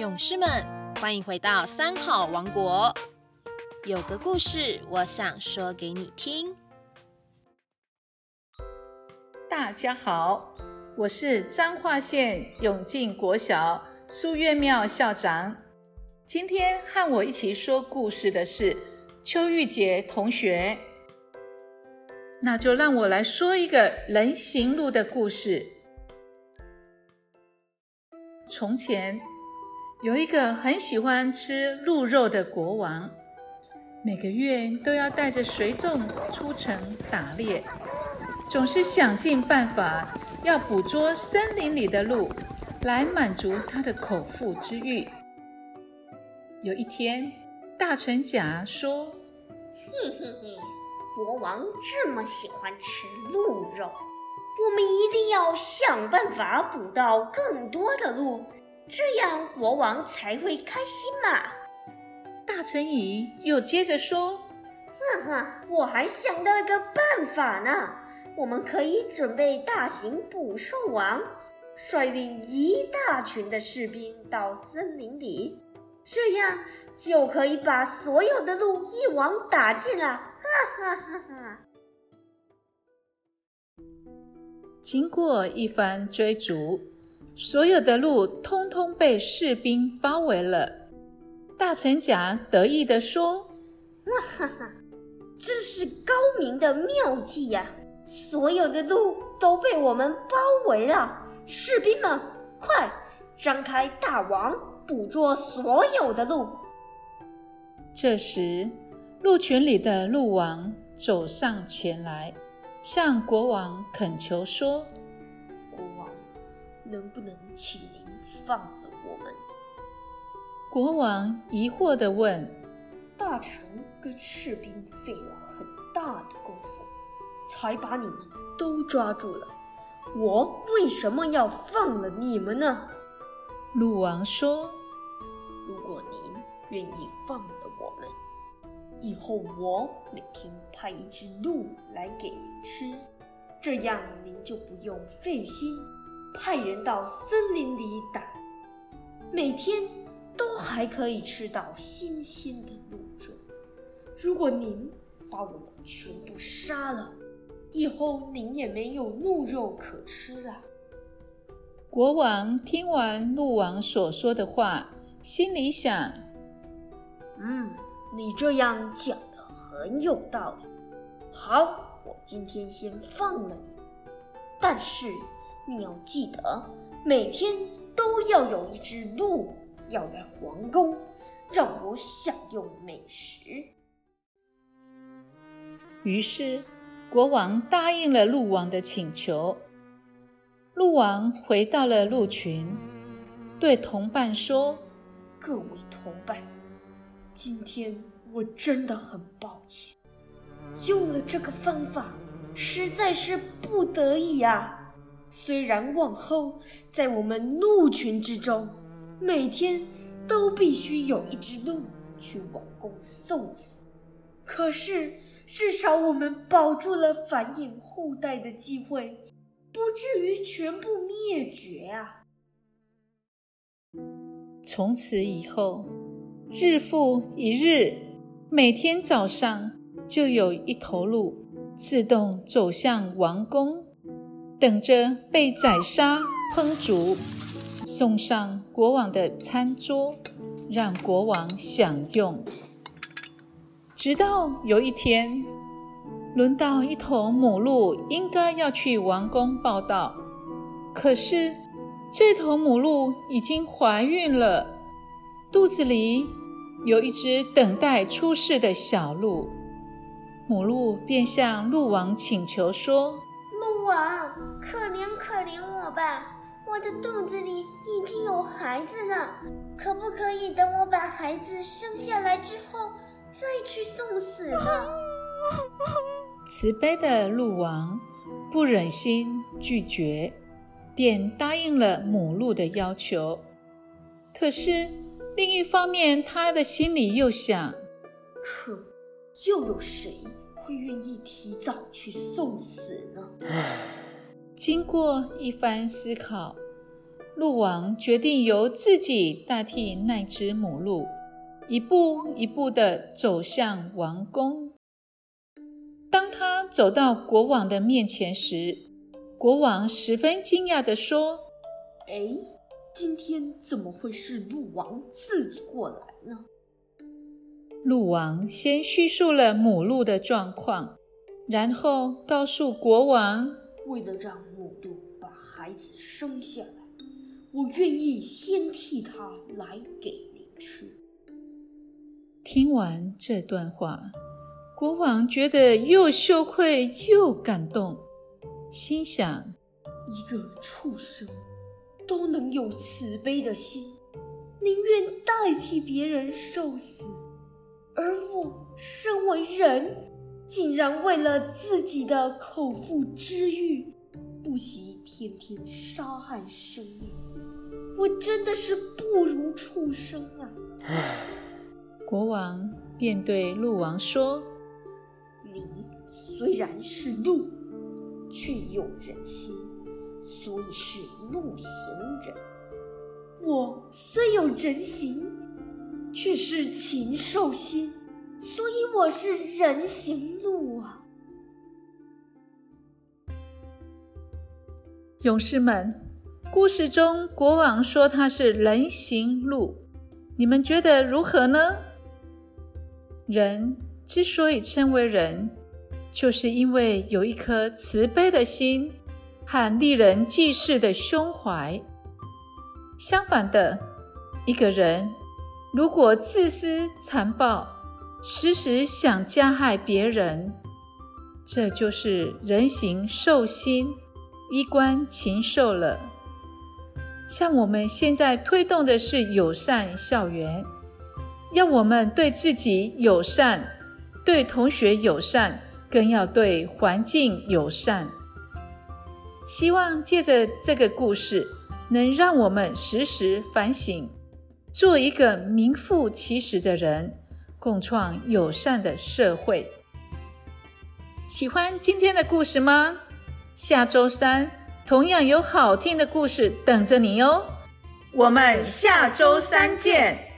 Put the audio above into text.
勇士们，欢迎回到三好王国。有个故事，我想说给你听。大家好，我是彰化县永靖国小苏月庙校长。今天和我一起说故事的是邱玉洁同学。那就让我来说一个人行路的故事。从前有一个很喜欢吃鹿肉的国王，每个月都要带着随从出城打猎，总是想尽办法要捕捉森林里的鹿，来满足他的口腹之欲。有一天，大臣甲说：“嘿嘿嘿。”国王这么喜欢吃鹿肉，我们一定要想办法捕到更多的鹿，这样国王才会开心嘛。大臣乙又接着说：“哈哈，我还想到一个办法呢，我们可以准备大型捕兽网，率领一大群的士兵到森林里，这样就可以把所有的鹿一网打尽了。”哈哈哈哈！经过一番追逐，所有的路通通被士兵包围了。大臣甲得意地说：“哇哈哈，这是高明的妙计呀！所有的路都被我们包围了，士兵们，快张开大网，捕捉所有的鹿！”这时。鹿群里的鹿王走上前来，向国王恳求说：“国王，能不能请您放了我们？”国王疑惑地问：“大臣跟士兵费了很大的功夫，才把你们都抓住了，我为什么要放了你们呢？”鹿王说：“如果您愿意放了我们。”以后我每天派一只鹿来给您吃，这样您就不用费心派人到森林里打，每天都还可以吃到新鲜的鹿肉。如果您把我们全部杀了，以后您也没有鹿肉可吃了。国王听完鹿王所说的话，心里想：嗯。你这样讲的很有道理。好，我今天先放了你，但是你要记得，每天都要有一只鹿要来皇宫，让我享用美食。于是，国王答应了鹿王的请求。鹿王回到了鹿群，对同伴说：“各位同伴。”今天我真的很抱歉，用了这个方法实在是不得已啊。虽然往后在我们鹿群之中，每天都必须有一只鹿去王宫送死，可是至少我们保住了繁衍后代的机会，不至于全部灭绝啊。从此以后。日复一日，每天早上就有一头鹿自动走向王宫，等着被宰杀烹煮，送上国王的餐桌，让国王享用。直到有一天，轮到一头母鹿应该要去王宫报道，可是这头母鹿已经怀孕了，肚子里。有一只等待出世的小鹿，母鹿便向鹿王请求说：“鹿王，可怜可怜我吧！我的肚子里已经有孩子了，可不可以等我把孩子生下来之后再去送死呢？” 慈悲的鹿王不忍心拒绝，便答应了母鹿的要求。可是。另一方面，他的心里又想：可又有谁会愿意提早去送死呢？经过一番思考，鹿王决定由自己代替那只母鹿，一步一步的走向王宫。当他走到国王的面前时，国王十分惊讶的说：“哎，今天怎么会是鹿王自己过来呢？”鹿王先叙述了母鹿的状况，然后告诉国王：“为了让母鹿把孩子生下来。”我愿意先替他来给您吃。听完这段话，国王觉得又羞愧又感动，心想：一个畜生都能有慈悲的心，宁愿代替别人受死，而我身为人，竟然为了自己的口腹之欲，不惜天天杀害生命。我真的是不如畜生啊！国王便对鹿王说：“你虽然是鹿，却有人心，所以是鹿行人；我虽有人形，却是禽兽心，所以我是人形鹿啊！”勇士们。故事中，国王说他是人形鹿，你们觉得如何呢？人之所以称为人，就是因为有一颗慈悲的心和令人济世的胸怀。相反的，一个人如果自私残暴，时时想加害别人，这就是人形兽心，衣冠禽兽了。像我们现在推动的是友善校园，要我们对自己友善，对同学友善，更要对环境友善。希望借着这个故事，能让我们时时反省，做一个名副其实的人，共创友善的社会。喜欢今天的故事吗？下周三。同样有好听的故事等着你哦，我们下周三见。